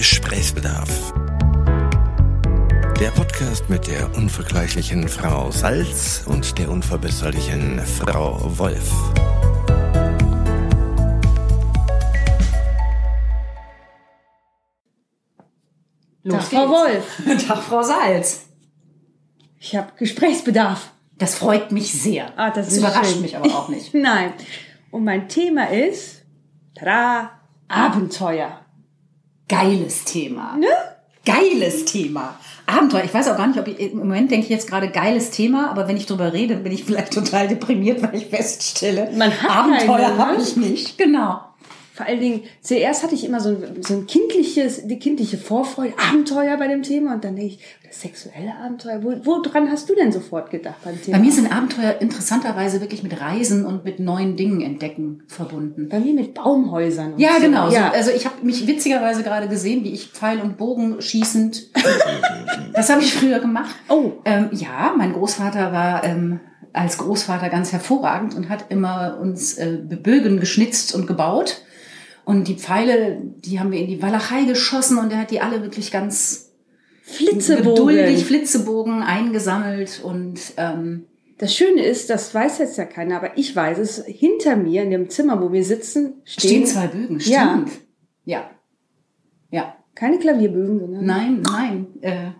Gesprächsbedarf. Der Podcast mit der unvergleichlichen Frau Salz und der unverbesserlichen Frau Wolf. Los Tag, Frau Wolf. Tag, Frau Salz. Ich habe Gesprächsbedarf. Das freut mich sehr. Ah, das das ist überrascht schön. mich aber auch nicht. Nein. Und mein Thema ist, tada, Abenteuer. Geiles Thema. Ne? Geiles Thema. Abenteuer. Ich weiß auch gar nicht, ob ich, im Moment denke ich jetzt gerade geiles Thema, aber wenn ich drüber rede, bin ich vielleicht total deprimiert, weil ich feststelle, Man hat Abenteuer ne? habe ich nicht. Genau. Vor allen Dingen, zuerst hatte ich immer so ein, so ein kindliches, die kindliche Vorfreude, Abenteuer bei dem Thema und dann denke ich, das sexuelle Abenteuer, wo, woran hast du denn sofort gedacht beim Thema? Bei mir sind Abenteuer interessanterweise wirklich mit Reisen und mit neuen Dingen entdecken verbunden. Bei mir mit Baumhäusern. Und Ja, so. genau. So, Ja. also ich habe mich witzigerweise gerade gesehen, wie ich Pfeil und Bogen schießend. das habe ich früher gemacht. Oh. Ähm, ja, mein Großvater war ähm, als Großvater ganz hervorragend und hat immer uns äh, Bögen geschnitzt und gebaut. Und die Pfeile, die haben wir in die Walachei geschossen und er hat die alle wirklich ganz Flitzebogen. geduldig Flitzebogen eingesammelt und ähm, Das Schöne ist, das weiß jetzt ja keiner, aber ich weiß es, hinter mir in dem Zimmer, wo wir sitzen, stehen stehen, zwei Bögen. Ja. Stimmt. Ja. Ja. keine Klavierbögen, sondern Nein, nein. Äh,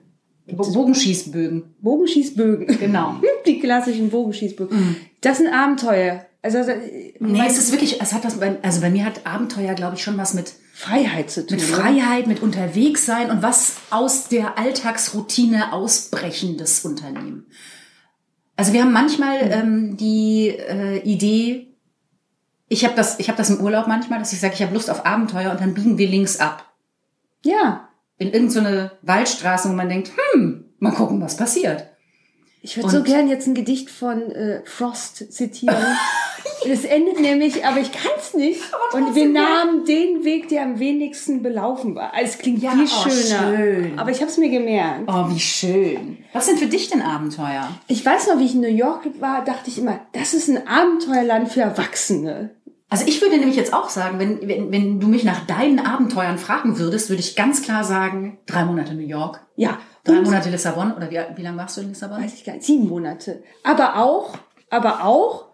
Bo- Bogenschießbögen. Bogenschießbögen. Genau. Die klassischen Bogenschießbögen. Das sind Abenteuer. Also, also Nee, es ist wirklich, es hat was, bei, also bei mir hat Abenteuer, glaube ich, schon was mit, Freiheit zu tun. mit ne? Freiheit, mit unterwegs sein und was aus der Alltagsroutine ausbrechendes Unternehmen. Also wir haben manchmal Mhm. ähm, die äh, Idee, ich habe das, ich habe das im Urlaub manchmal, dass ich sage, ich habe Lust auf Abenteuer und dann biegen wir links ab Ja. in irgendeine Waldstraße, wo man denkt, hm, mal gucken, was passiert. Ich würde so gern jetzt ein Gedicht von äh, Frost zitieren. Es endet nämlich, aber ich kann es nicht. Und wir nahmen den Weg, der am wenigsten belaufen war. Also, Es klingt Ja, viel oh, schöner. schön. Aber ich habe es mir gemerkt. Oh, wie schön. Was sind für dich denn Abenteuer? Ich weiß noch, wie ich in New York war, dachte ich immer, das ist ein Abenteuerland für Erwachsene. Also ich würde nämlich jetzt auch sagen, wenn, wenn, wenn du mich nach deinen Abenteuern fragen würdest, würde ich ganz klar sagen, drei Monate New York, Ja. drei Und- Monate Lissabon oder wie, wie lange warst du in Lissabon? weiß ich gar nicht, sieben Monate. Aber auch, aber auch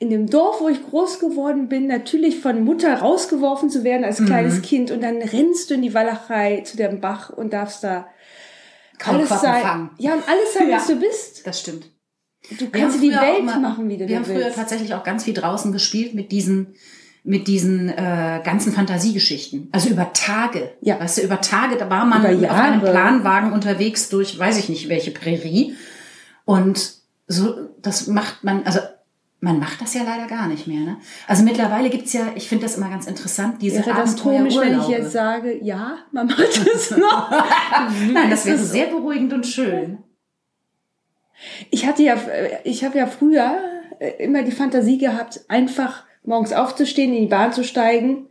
in dem Dorf, wo ich groß geworden bin, natürlich von Mutter rausgeworfen zu werden Mhm. als kleines Kind und dann rennst du in die Walachei zu dem Bach und darfst da Kaum alles Quappen sein. fangen. Ja, und alles sein, Ja. was du bist. Das stimmt. Du Wir kannst die Welt mal- machen, wie du Wir dir haben früher willst. tatsächlich auch ganz viel draußen gespielt mit diesen mit diesen äh, ganzen Fantasiegeschichten. Also über Tage. Ja. Weißt du, über Tage, da war man auf einem. Planwagen unterwegs durch, weiß ich nicht, welche Prärie. Und so, das macht man, also man macht das ja leider gar nicht mehr. Ne? Also mittlerweile gibt's ja, ich finde das immer ganz interessant, diese Wäre das komisch, wenn ich jetzt sage, ja, man macht das noch? Nein, das wäre sehr beruhigend und schön. Ich hatte ja, ich habe ja früher äh, immer die Fantasie gehabt, einfach morgens aufzustehen, in die Bahn zu steigen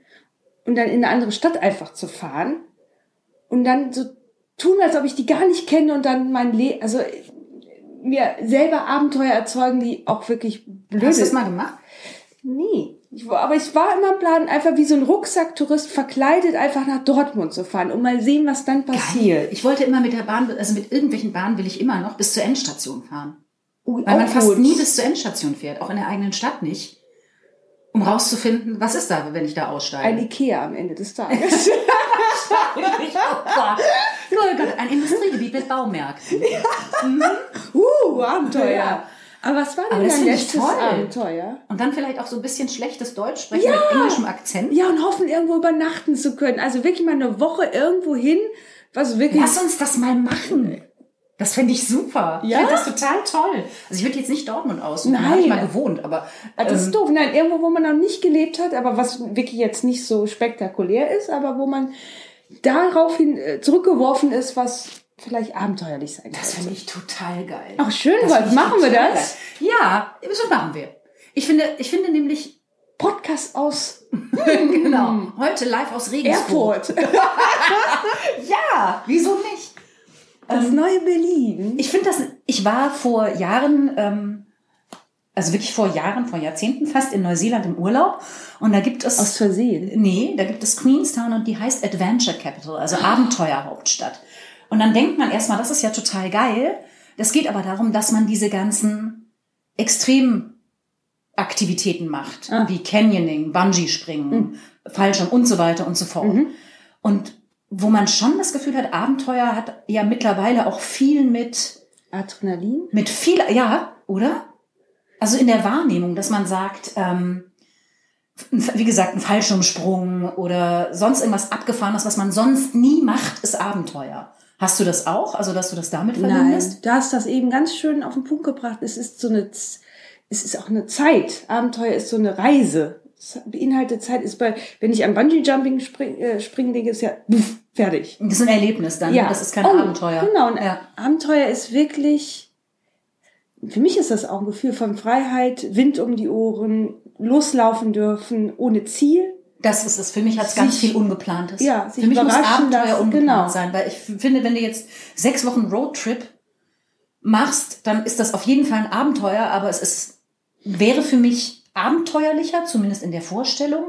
und dann in eine andere Stadt einfach zu fahren und dann so tun, als ob ich die gar nicht kenne und dann mein Leben, also mir selber Abenteuer erzeugen, die auch wirklich blöd Hast du das sind. mal gemacht? Nee. Ich war, aber ich war immer im Plan, einfach wie so ein Rucksacktourist verkleidet einfach nach Dortmund zu fahren und mal sehen, was dann passiert. Ich wollte immer mit der Bahn, also mit irgendwelchen Bahnen will ich immer noch bis zur Endstation fahren. Ui, Weil man auch fast gut. nie bis zur Endstation fährt, auch in der eigenen Stadt nicht. Um rauszufinden, was ist da, wenn ich da aussteige. ein Ikea am Ende des Tages. oh Gott. Oh Gott, ein Industriegebiet mit Baumärkten. Uh, Abenteuer. Ja. Aber was war Aber denn das dein letztes toll. Abenteuer? Und dann vielleicht auch so ein bisschen schlechtes Deutsch sprechen Ja. mit englischem Akzent. Ja, und hoffen, irgendwo übernachten zu können. Also wirklich mal eine Woche irgendwo hin, was wirklich... Lass uns das mal machen. Das fände ich super. Ja? Ich finde das total toll. Also ich würde jetzt nicht Dortmund aussuchen, da habe Nein. ich mal gewohnt, aber das ist ähm, doof. Nein, irgendwo, wo man noch nicht gelebt hat, aber was wirklich jetzt nicht so spektakulär ist, aber wo man daraufhin äh, zurückgeworfen ist, was vielleicht abenteuerlich sein das könnte. finde ich total geil. Ach, schön, Das Wolf. Machen wir das? geil. Ja, so machen wir. Ich finde, ich finde nämlich, Podcast aus genau, heute live aus Regensburg. Erfurt. Ja, wieso nicht? Das neue Berlin. Ich finde das, ich war vor Jahren ähm, also wirklich vor Jahren, vor Jahrzehnten fast in Neuseeland im Urlaub. Und da gibt es. Aus Versehen. Nee, da gibt es Queenstown und die heißt Adventure Capital, also Abenteuerhauptstadt. Und dann denkt man erstmal, das ist ja total geil. Das geht aber darum, dass man diese ganzen Extremaktivitäten macht, Ah. wie Canyoning, Bungee-Springen, Fallschirm und so weiter und so fort. Mhm. Und wo man schon das Gefühl hat, Abenteuer hat ja mittlerweile auch viel mit Adrenalin? mit viel, ja, oder? Also in der Wahrnehmung, dass man sagt, ähm, wie gesagt, ein Fallschirmsprung oder sonst irgendwas Abgefahrenes, was man sonst nie macht, ist Abenteuer. Hast du das auch? Also, dass du das damit verbindest? Nein, du hast das eben ganz schön auf den Punkt gebracht. Es ist so eine, es ist auch eine Zeit. Abenteuer ist so eine Reise. Beinhaltet Zeit. Ist bei, wenn ich am Bungee Jumping spring, äh, springen denke, ist ja pff, fertig. Das ist ein Erlebnis dann, Ja. das ist kein Oh, Abenteuer. Genau. Und Ja. Abenteuer ist wirklich, für mich ist das auch ein Gefühl von Freiheit, Wind um die Ohren, loslaufen dürfen, ohne Ziel. Das ist es. Für mich hat es ganz viel Ungeplantes. ja, Für mich muss Abenteuer lassen, ungeplant genau. sein, weil ich finde, wenn du jetzt sechs Wochen Roadtrip machst, dann ist das auf jeden Fall ein Abenteuer, aber es ist, wäre für mich abenteuerlicher, zumindest in der Vorstellung,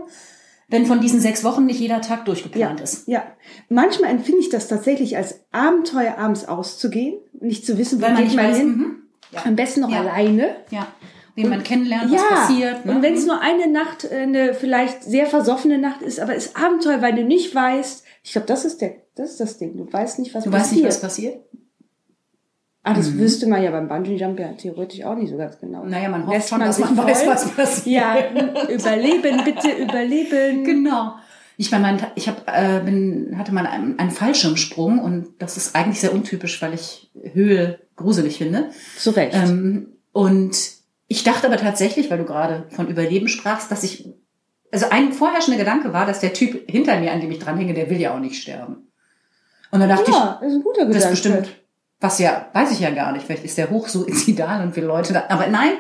wenn von diesen sechs Wochen nicht jeder Tag durchgeplant ist. Ja. Manchmal empfinde ich das tatsächlich als Abenteuer, abends auszugehen, nicht zu wissen, wo Weil man geht nicht man hin. mhm. ja. Am besten noch Ja. alleine. ja, wen man kennenlernt, was passiert. Ne? Und wenn es nur eine Nacht, äh, eine vielleicht sehr versoffene Nacht ist, aber ist Abenteuer, weil du nicht weißt, ich glaube, das ist der, das ist das Ding. Du weißt nicht, was du passiert. weißt nicht, was passiert. Ah, das wüsste man ja beim Bungee Jump ja theoretisch auch nicht so ganz genau. Naja, man hofft Lässt schon, dass sich man weiß, voll? was passiert. Ja, überleben, bitte überleben. Genau. Ich meine, mein- ich hab, äh, bin, hatte mal einen, einen Fallschirmsprung und das ist eigentlich sehr untypisch, weil ich Höhe gruselig finde. Zu Recht. Ähm, und ich dachte aber tatsächlich, weil du gerade von Überleben sprachst, dass ich, also ein vorherrschender Gedanke war, dass der Typ hinter mir, an dem ich dranhänge, der will ja auch nicht sterben. Und dann dachte ja, das ist ein guter ich, das Gedanke. ist bestimmt, was ja, weiß ich ja gar nicht, vielleicht ist der hochsuizidal und viele Leute da, aber nein,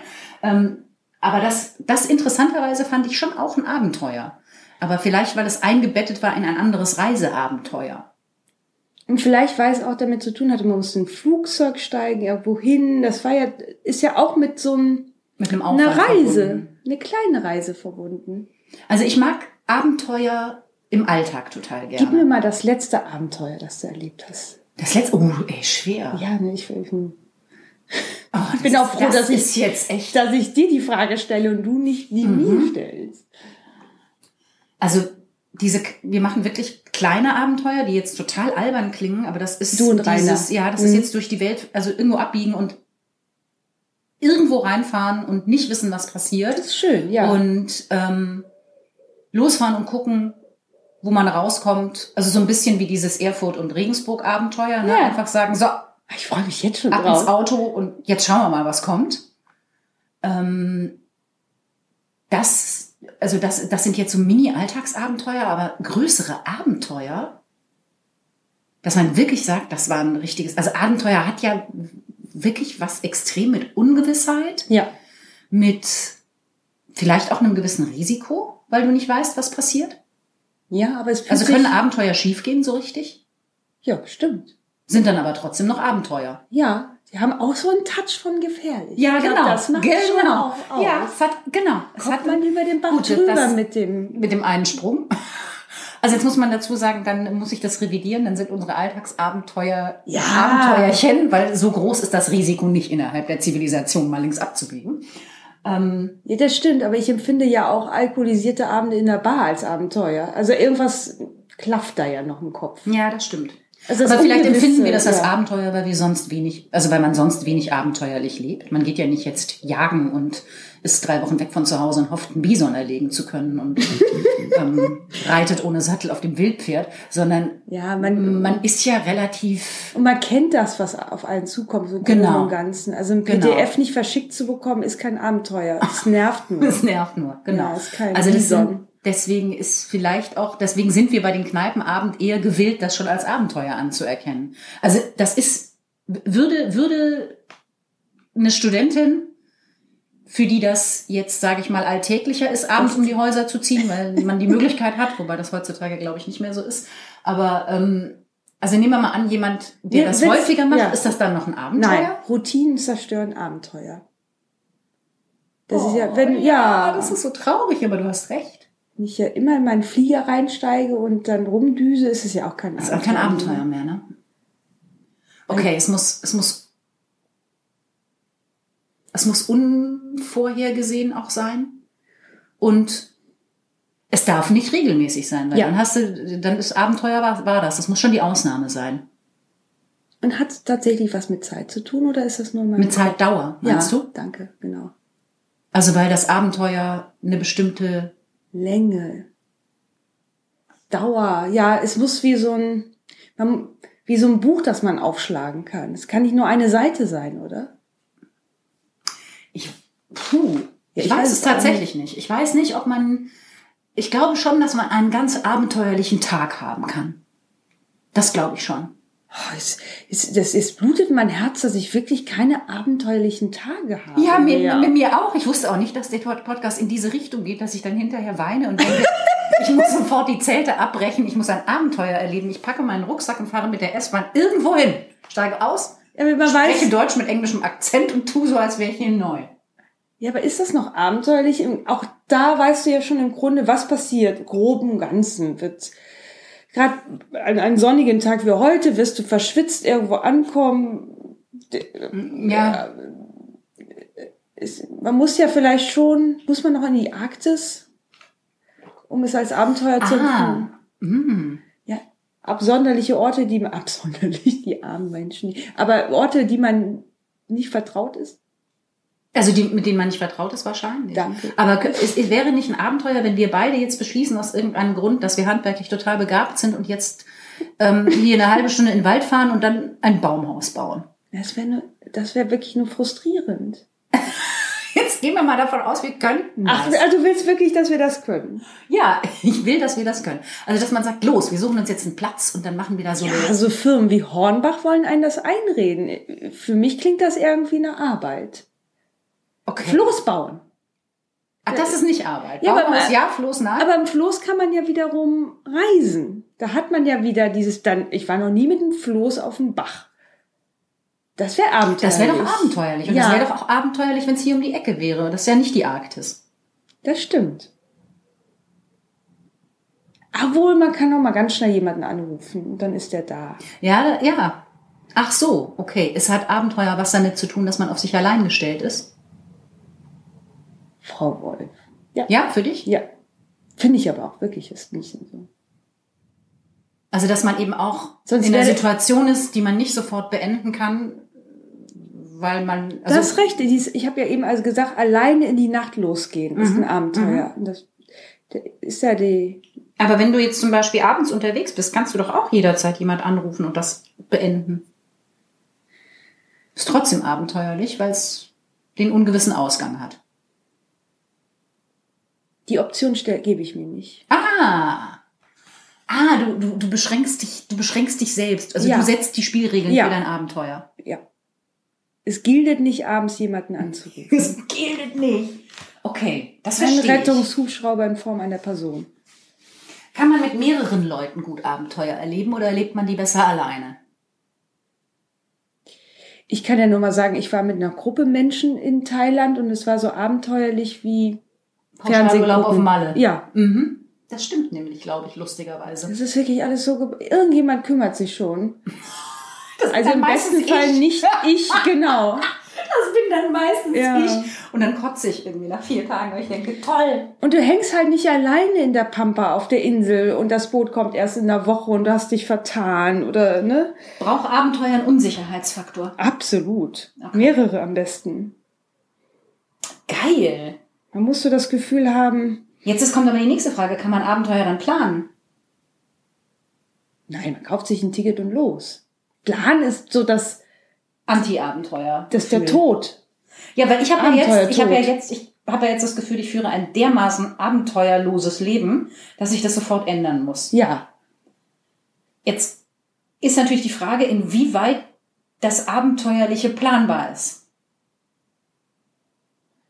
ähm, aber das, das interessanterweise fand ich schon auch ein Abenteuer. Aber vielleicht, weil es eingebettet war in ein anderes Reiseabenteuer. Und vielleicht, weil es auch damit zu tun hatte, man musste in ein Flugzeug steigen, irgendwo hin. Das war ja, ist ja auch mit so einem, Mit einem Aufwand einer Reise, verbunden. eine kleine Reise verbunden. Also ich mag Abenteuer im Alltag total Gib mir gerne. mal das letzte Abenteuer, das du erlebt hast. Das letzte, oh, ey, schwer. Ja, ne, ich, ich, Oh, ich bin auch froh, das dass ich, jetzt echt. dass ich dir die Frage stelle und du nicht die Mhm. mir stellst. Also diese, wir machen wirklich kleine Abenteuer, die jetzt total albern klingen, aber das ist Du und Rainer. dieses, ja, das Mhm. ist jetzt durch die Welt, also irgendwo abbiegen und irgendwo reinfahren und nicht wissen, was passiert. Das ist schön, ja. Und ähm, losfahren und gucken, wo man rauskommt. Also so ein bisschen wie dieses Erfurt- und Regensburg-Abenteuer. Ne? Ja. Einfach sagen, so, ab ich freue mich jetzt schon ins drauf. Auto und jetzt schauen wir mal, was kommt. Ähm, das, also das, das sind jetzt so Mini-Alltagsabenteuer, aber größere Abenteuer, dass man wirklich sagt, das war ein richtiges, also Abenteuer hat ja wirklich was extrem mit Ungewissheit Ja. mit vielleicht auch einem gewissen Risiko, weil du nicht weißt, was passiert? Ja, aber es fühlt Also können Abenteuer schiefgehen so richtig? Ja, stimmt. Sind dann aber trotzdem noch Abenteuer. Ja, die haben auch so einen Touch von gefährlich. Ja, glaub, genau. Das macht genau. schon. Ja, es hat, genau. Es Kommt hat man über den Bach Gut, drüber mit dem. mit dem einen Sprung. Also jetzt muss man dazu sagen, dann muss ich das revidieren, dann sind unsere Alltagsabenteuer Ja. Abenteuerchen, weil so groß ist das Risiko nicht innerhalb der Zivilisation mal links abzubiegen. Ähm, Ja, das stimmt, aber ich empfinde ja auch alkoholisierte Abende in der Bar als Abenteuer. Also irgendwas klafft da ja noch im Kopf. ja, das stimmt. Also Aber vielleicht empfinden wir das als ja. Abenteuer, weil wir sonst wenig, also weil man sonst wenig abenteuerlich lebt. Man geht ja nicht jetzt jagen und ist drei Wochen weg von zu Hause und hofft, einen Bison erlegen zu können und ähm, reitet ohne Sattel auf dem Wildpferd, sondern Ja, man, man ist ja relativ und man kennt das, was auf einen zukommt, so im Genau. Und Ganzen. Also ein Genau. PDF nicht verschickt zu bekommen, ist kein Abenteuer. Es nervt nur. Das nervt nur, genau. Ja, ist kein also das Bison. sind, deswegen ist vielleicht auch, deswegen sind wir bei den Kneipenabend eher gewillt, das schon als Abenteuer anzuerkennen. Also das ist, würde, würde eine Studentin, für die das jetzt, sage ich mal, alltäglicher ist, abends um die Häuser zu ziehen, weil man die Möglichkeit hat, wobei das heutzutage, glaube ich, nicht mehr so ist. Aber ähm, also nehmen wir mal an, jemand, der Ja, das häufiger macht, ja. ist das dann noch ein Abenteuer? Nein, Routinen zerstören Abenteuer. Das ist ja, wenn, ja, Oh, das ist so traurig, aber du hast recht. Wenn ich ja immer in meinen Flieger reinsteige und dann rumdüse, ist es ja auch kein Das ist auch kein Abenteuer mehr, ne? Okay, es muss, es muss, es muss unvorhergesehen auch sein. Und es darf nicht regelmäßig sein, weil Ja. dann hast du, dann ist Abenteuer war, war das. Das muss schon die Ausnahme sein. Und hat es tatsächlich was mit Zeit zu tun oder ist das nur mein Mit Zeitdauer, meinst ja, du? danke, genau. Also weil das Abenteuer eine bestimmte, Länge, Dauer, ja, es muss wie so ein, wie so ein Buch, das man aufschlagen kann. Es kann nicht nur eine Seite sein, oder? ich, puh, Ja, ich, ich weiß, es tatsächlich nicht. Ich weiß nicht, ob man, ich glaube schon, dass man einen ganz abenteuerlichen Tag haben kann. Das glaube ich schon. Oh, es, es, das es blutet mein Herz, dass ich wirklich keine abenteuerlichen Tage habe. Ja, mir, mehr. mir, mir auch. Ich wusste auch nicht, dass der Podcast in diese Richtung geht, dass ich dann hinterher weine und denke, ich muss sofort die Zelte abbrechen, ich muss ein Abenteuer erleben. Ich packe meinen Rucksack und fahre mit der S-Bahn irgendwo hin, steige aus, Ja, man spreche weiß, Deutsch mit englischem Akzent und tu so, als wäre ich hier neu. ja, aber ist das noch abenteuerlich? Auch da weißt du ja schon im Grunde, was passiert. Groben Ganzen wird gerade an einem sonnigen Tag wie heute wirst du verschwitzt irgendwo ankommen. Ja, man muss ja vielleicht schon, muss man noch in die Arktis, um es als Abenteuer zu ah, mm. Ja, absonderliche Orte, die man, absonderlich, die armen Menschen, aber Orte, die man nicht vertraut ist. Also die, mit denen man nicht vertraut ist wahrscheinlich. Danke. Aber es, es wäre nicht ein Abenteuer, wenn wir beide jetzt beschließen aus irgendeinem Grund, dass wir handwerklich total begabt sind und jetzt ähm, hier eine halbe Stunde in den Wald fahren und dann ein Baumhaus bauen. Das wäre nur, das wäre wirklich nur frustrierend. Jetzt gehen wir mal davon aus, wir könnten Ach, das. also du willst wirklich, dass wir das können? Ja, ich will, dass wir das können. Also, dass man sagt, los, wir suchen uns jetzt einen Platz und dann machen wir da so Ja, so Firmen wie Hornbach wollen einen das einreden. Für mich klingt das irgendwie eine Arbeit. Okay. Floß bauen. Ach, das ist nicht Arbeit. Ja, aber mal- ja, Floß, nein. Aber im Floß kann man ja wiederum reisen. Da hat man ja wieder dieses dann, ich war noch nie mit dem Floß auf dem Bach. Das wäre abenteuerlich. das wäre doch abenteuerlich. Und Ja. das wäre doch auch abenteuerlich, wenn es hier um die Ecke wäre. Das ist ja nicht die Arktis. Das stimmt. Obwohl, man kann auch mal ganz schnell jemanden anrufen und dann ist der da. Ja, ja. Ach so, okay. Es hat Abenteuer was damit zu tun, dass man auf sich allein gestellt ist. Frau Wolf. Ja. Ja, für dich? Ja. Finde ich aber auch wirklich, ist nicht so. Also, dass man eben auch Sonst in einer Situation ist, die man nicht sofort beenden kann, weil man... Also, das ist recht. Ich habe ja eben also gesagt, alleine in die Nacht losgehen ist Mhm. ein Abenteuer. Das das ist ja die. Aber wenn du jetzt zum Beispiel abends unterwegs bist, kannst du doch auch jederzeit jemand anrufen und das beenden. Ist trotzdem abenteuerlich, weil es den ungewissen Ausgang hat. Die Option gebe ich mir nicht. Ah! Ah, du, du, du beschränkst dich, du beschränkst dich selbst. Also Ja. du setzt die Spielregeln Ja. für dein Abenteuer. Ja. Es gilt nicht, abends jemanden anzurufen. Das gilt nicht. Okay, das Ein verstehe. Rettungshubschrauber in Form einer Person. Kann man mit mehreren Leuten gut Abenteuer erleben oder erlebt man die besser alleine? Ich kann ja nur mal sagen, ich war mit einer Gruppe Menschen in Thailand und es war so abenteuerlich wie Pauschalurlaub auf. Malle. Ja, Mhm. Das stimmt nämlich, glaube ich, lustigerweise. das ist wirklich alles so. ge- Irgendjemand kümmert sich schon. Das Also im besten Fall nicht ich, genau. Das bin dann meistens Ja. ich. Und dann kotze ich irgendwie nach vier Tagen, weil ich denke, toll. Und du hängst halt nicht alleine in der Pampa auf der Insel und das Boot kommt erst in der Woche und du hast dich vertan oder ne? Braucht Abenteuer einen Unsicherheitsfaktor. Absolut. Okay. Mehrere am besten. Geil. Man muss so das Gefühl haben, Jetzt ist, kommt aber die nächste Frage. Kann man Abenteuer dann planen? nein, man kauft sich ein Ticket und los. Plan ist so das, Anti-Abenteuer. das ist der. Tod. Ja, weil ich habe ja jetzt, ich habe ja jetzt, ich habe ja jetzt das Gefühl, ich führe ein dermaßen abenteuerloses Leben, dass ich das sofort ändern muss. Ja. Jetzt ist natürlich die Frage, inwieweit das Abenteuerliche planbar ist.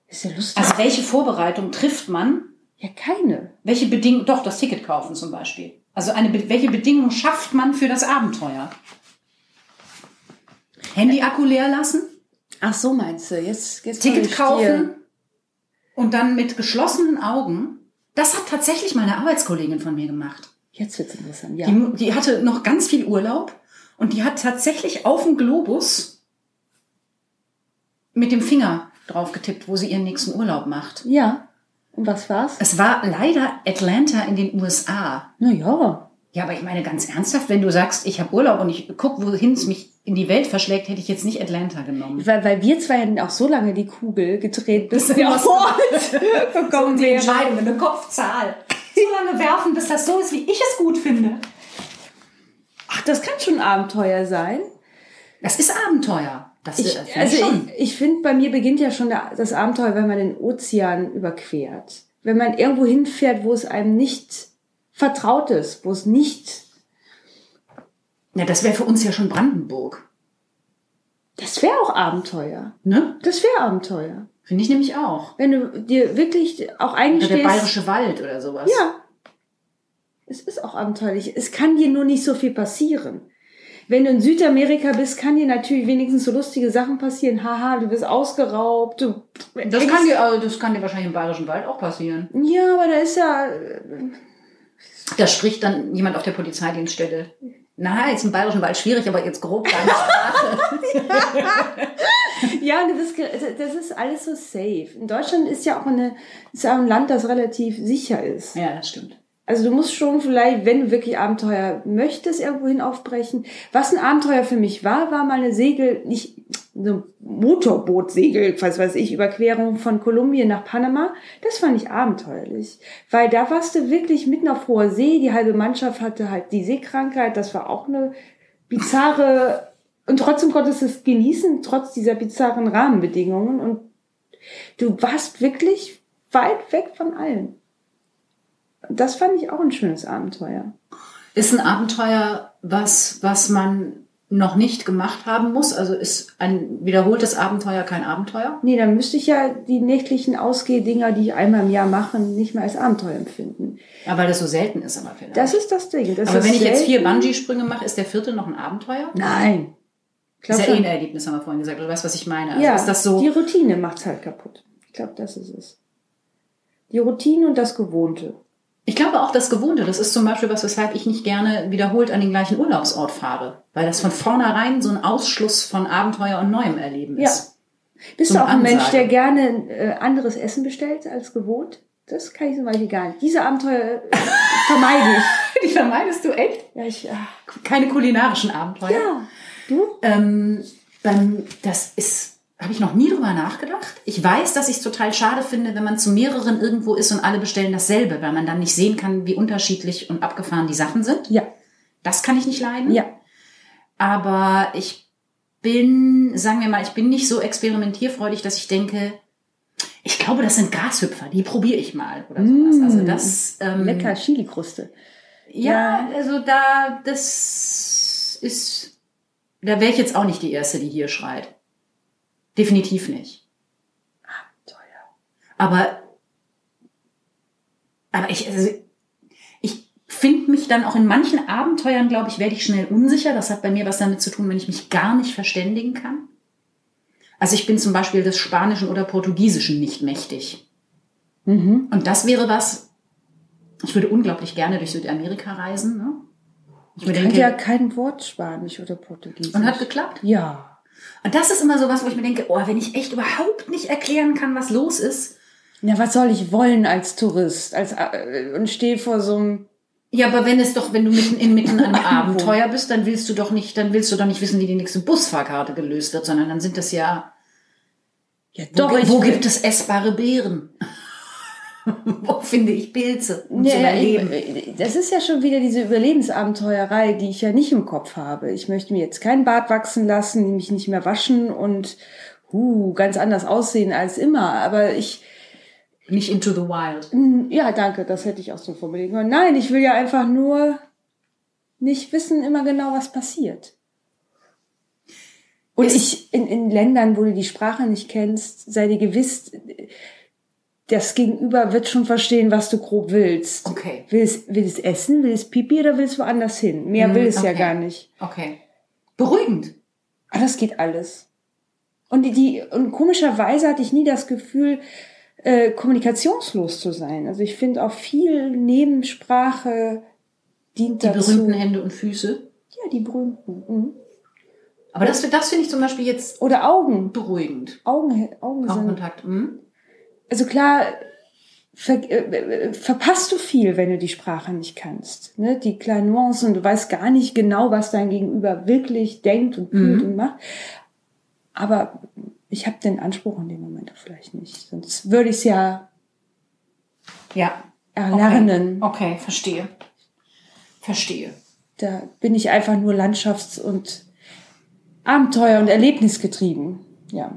Ist ja lustig. Also welche Vorbereitung trifft man? ja, keine. Welche Bedingungen, doch, das Ticket kaufen zum Beispiel. Also eine, welche Bedingungen schafft man für das Abenteuer? Handy-Akku leer lassen? Ach so meinst du, jetzt, jetzt Ticket kaufen? und dann mit geschlossenen Augen. Das hat tatsächlich meine Arbeitskollegin von mir gemacht. Jetzt wird's interessant, ja. Die, die hatte noch ganz viel Urlaub und die hat tatsächlich auf dem Globus mit dem Finger drauf getippt, wo sie ihren nächsten Urlaub macht. Ja. Und was war's? Es war leider Atlanta in den USA. Na ja. Ja, aber ich meine ganz ernsthaft, wenn du sagst, ich habe Urlaub und ich guck, wohin es mich in die Welt verschlägt, hätte ich jetzt nicht Atlanta genommen. Weil, weil wir zwei hätten auch so lange die Kugel gedreht, bis wir auf Ort gekommen die. Entscheidung, eine Kopfzahl. So lange werfen, bis das so ist, wie ich es gut finde. Ach, das kann schon Abenteuer sein. Das ist Abenteuer. Das Ich, finde also ich schon. ich, ich finde, bei mir beginnt ja schon das Abenteuer, wenn man den Ozean überquert. Wenn man irgendwo hinfährt, wo es einem nicht vertraut ist, wo es nicht, Ja, das wäre für uns ja schon Brandenburg. das wäre auch Abenteuer. Ne? Das wäre Abenteuer. Finde ich nämlich auch. Wenn du dir wirklich auch Oder eingestehst. der bayerische Wald oder sowas. Ja. Es ist auch abenteuerlich. Es kann dir nur nicht so viel passieren. Wenn du in Südamerika bist, kann dir natürlich wenigstens so lustige Sachen passieren. Haha, du wirst ausgeraubt. Du Das kann, dir, also das kann dir wahrscheinlich im bayerischen Wald auch passieren. Ja, aber da ist ja. Da spricht dann jemand auf der Polizeidienststelle. Na, jetzt im bayerischen Wald schwierig, aber jetzt grob deine Sprache. Ja, bist, ge- das ist alles so safe. In Deutschland ist ja auch eine, ist ja auch ein Land, das relativ sicher ist. ja, das stimmt. Also du musst schon vielleicht, wenn du wirklich Abenteuer möchtest, irgendwohin aufbrechen. Was ein Abenteuer für mich war, war mal eine Segel, nicht so Motorbootsegel, was weiß ich, Überquerung von Kolumbien nach Panama. Das fand ich abenteuerlich. Weil da warst du wirklich mitten auf hoher See. Die halbe Mannschaft hatte halt die Seekrankheit. Das war auch eine bizarre, und trotzdem konntest du es genießen, trotz dieser bizarren Rahmenbedingungen. Und du warst wirklich weit weg von allem. Das fand ich auch ein schönes Abenteuer. Ist ein Abenteuer, was, was man noch nicht gemacht haben muss? Also ist ein wiederholtes Abenteuer kein Abenteuer? Nee, dann müsste ich ja die nächtlichen Ausgehdinger, die ich einmal im Jahr mache, nicht mehr als Abenteuer empfinden. Ja, weil das so selten ist, aber vielleicht. Das ist das Ding. Das aber wenn ich jetzt vier selten. Bungee-Sprünge mache, ist der vierte noch ein Abenteuer? Nein. Glaub ist ja eh ein Erlebnis, haben wir vorhin gesagt. Du weißt, was ich meine. Also ja, ist das so? die Routine macht's halt kaputt. Ich glaube, das ist es. Die Routine und das Gewohnte. Ich glaube auch das Gewohnte. Das ist zum Beispiel was, weshalb ich nicht gerne wiederholt an den gleichen Urlaubsort fahre. Weil das von vornherein so ein Ausschluss von Abenteuer und Neuem erleben ist. Bist So du auch ein Mensch, der gerne äh, anderes Essen bestellt als gewohnt? Das kann ich zum Beispiel gar nicht. Diese Abenteuer äh, vermeide ich. Die vermeidest du echt? Ja, ich, ah. Keine kulinarischen Abenteuer. ja. Du? Ähm, das ist, habe ich noch nie drüber nachgedacht. Ich weiß, dass ich es total schade finde, wenn man zu mehreren irgendwo ist und alle bestellen dasselbe, weil man dann nicht sehen kann, wie unterschiedlich und abgefahren die Sachen sind. Ja. Das kann ich nicht leiden. Ja. Aber ich bin, sagen wir mal, ich bin nicht so experimentierfreudig, dass ich denke, ich glaube, das sind Gashüpfer, die probiere ich mal oder sowas. Also das ähm, Lecker Chili-Kruste. Ja, also da, das ist, da wäre ich jetzt auch nicht die Erste, die hier schreit. Definitiv nicht. Aber, aber ich, also, ich finde mich dann auch in manchen Abenteuern, glaube ich, werde ich schnell unsicher. Das hat bei mir was damit zu tun, wenn ich mich gar nicht verständigen kann. Also ich bin zum Beispiel des Spanischen oder Portugiesischen nicht mächtig. Mhm. Und das wäre was, ich würde unglaublich gerne durch Südamerika reisen. Ne? Ich Ich denke, ja kein Wort Spanisch oder Portugiesisch. und hat geklappt. ja. Und das ist immer so was, wo ich mir denke, oh, wenn ich echt überhaupt nicht erklären kann, was los ist. Ja, was soll ich wollen als Tourist? Als, äh, und stehe vor so einem. Ja, aber wenn es doch, wenn du mitten inmitten einem Abenteuer bist, dann willst du doch nicht, dann willst du doch nicht wissen, wie die nächste Busfahrkarte gelöst wird, sondern dann sind das ja, Ja, wo, doch, wo will- gibt es essbare Beeren? wo finde ich Pilze, um zu Ja, ja, überleben? ich- das ist ja schon wieder diese Überlebensabenteuerei, die ich ja nicht im Kopf habe. Ich möchte mir jetzt kein Bart wachsen lassen, mich nicht mehr waschen und uh, ganz anders aussehen als immer. Aber ich, Nicht into the wild. Ja, danke, das hätte ich auch so formulieren können. Nein, ich will ja einfach nur nicht wissen immer genau, was passiert. Und ich in, in Ländern, wo du die Sprache nicht kennst, sei dir gewiss, das Gegenüber wird schon verstehen, was du grob willst. Okay. Will es, will es essen, will es pipi oder will es woanders hin? Mehr Hm, will es ja okay. gar nicht. Okay. Beruhigend. Aber das geht alles. Und die, die, und komischerweise hatte ich nie das Gefühl, äh, kommunikationslos zu sein. Also ich finde auch viel Nebensprache dient Die dazu. berühmten Hände und Füße. Ja, die berühmten. Mhm. Aber das, das finde ich zum Beispiel jetzt Oder Augen. beruhigend. Augen, Augen sind. Augenkontakt. Mhm. Also klar, ver, äh, äh, verpasst du viel, wenn du die Sprache nicht kannst. Ne? Die kleinen Nuancen, du weißt gar nicht genau, was dein Gegenüber wirklich denkt und fühlt und macht. Aber ich habe den Anspruch in dem Moment vielleicht nicht. Sonst würde ich es ja Ja. erlernen. Okay. okay, verstehe. Verstehe. Da bin ich einfach nur Landschafts- und Abenteuer- und Erlebnisgetrieben. Ja.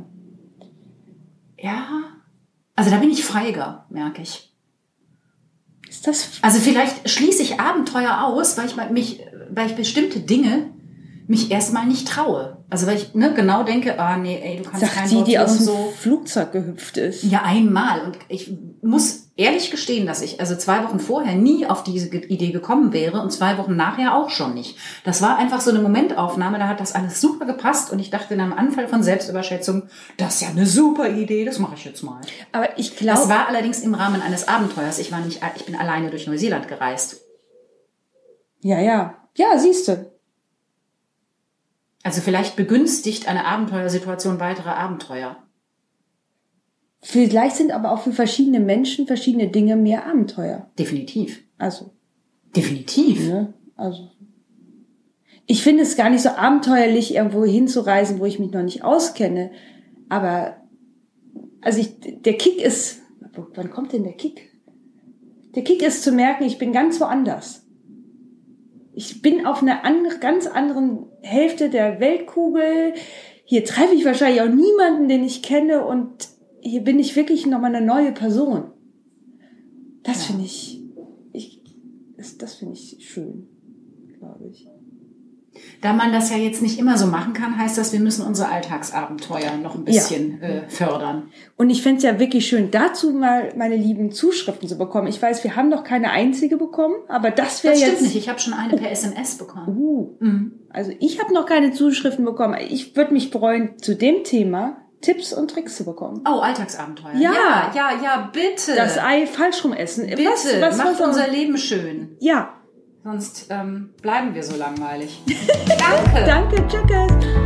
Ja. Also da bin ich feiger, merke ich. Ist das Also vielleicht schließe ich Abenteuer aus, weil ich mich, weil ich bestimmte Dinge mich erstmal nicht traue. Also weil ich ne, genau denke, ah nee, ey, du kannst kein sagt die, Wort die so aus dem so. Flugzeug gehüpft ist? Ja, einmal. Und ich muss ehrlich gestehen, dass ich also zwei Wochen vorher nie auf diese Idee gekommen wäre und zwei Wochen nachher auch schon nicht. Das war einfach so eine Momentaufnahme, da hat das alles super gepasst und ich dachte in einem Anfall von Selbstüberschätzung, das ist ja eine super Idee, das mache ich jetzt mal. Aber ich Das glaube, war allerdings im Rahmen eines Abenteuers. Ich war nicht, ich bin alleine durch Neuseeland gereist. ja, ja. Ja, siehst du. Also vielleicht begünstigt eine Abenteuersituation weitere Abenteuer. Vielleicht sind aber auch für verschiedene Menschen verschiedene Dinge mehr Abenteuer. Definitiv. Also, Definitiv. ne? Also. Ich finde es gar nicht so abenteuerlich, irgendwo hinzureisen, wo ich mich noch nicht auskenne. Aber, also ich, der Kick ist, wann kommt denn der Kick? Der Kick ist zu merken, ich bin ganz woanders. Ich bin auf einer andere, ganz anderen Hälfte der Weltkugel. Hier treffe ich wahrscheinlich auch niemanden, den ich kenne und hier bin ich wirklich nochmal eine neue Person. Das Ja. finde ich, ich, das, das finde ich schön, glaube ich. Da man das ja jetzt nicht immer so machen kann, heißt das, wir müssen unsere Alltagsabenteuer noch ein bisschen äh, fördern. Und ich fände es ja wirklich schön, dazu mal meine lieben Zuschriften zu bekommen. Ich weiß, wir haben noch keine einzige bekommen, aber das wäre Das stimmt jetzt. nicht. Ich habe schon eine per SMS bekommen. Uh, Mhm. also ich habe noch keine Zuschriften bekommen. Ich würde mich freuen, zu dem Thema Tipps und Tricks zu bekommen. Oh, Alltagsabenteuer. Ja. ja, ja, ja, bitte. Das Ei falsch rum essen. bitte, Was, was, macht was, unser Leben schön. Ja, Sonst ähm, bleiben wir so langweilig. Danke. danke, tschüss.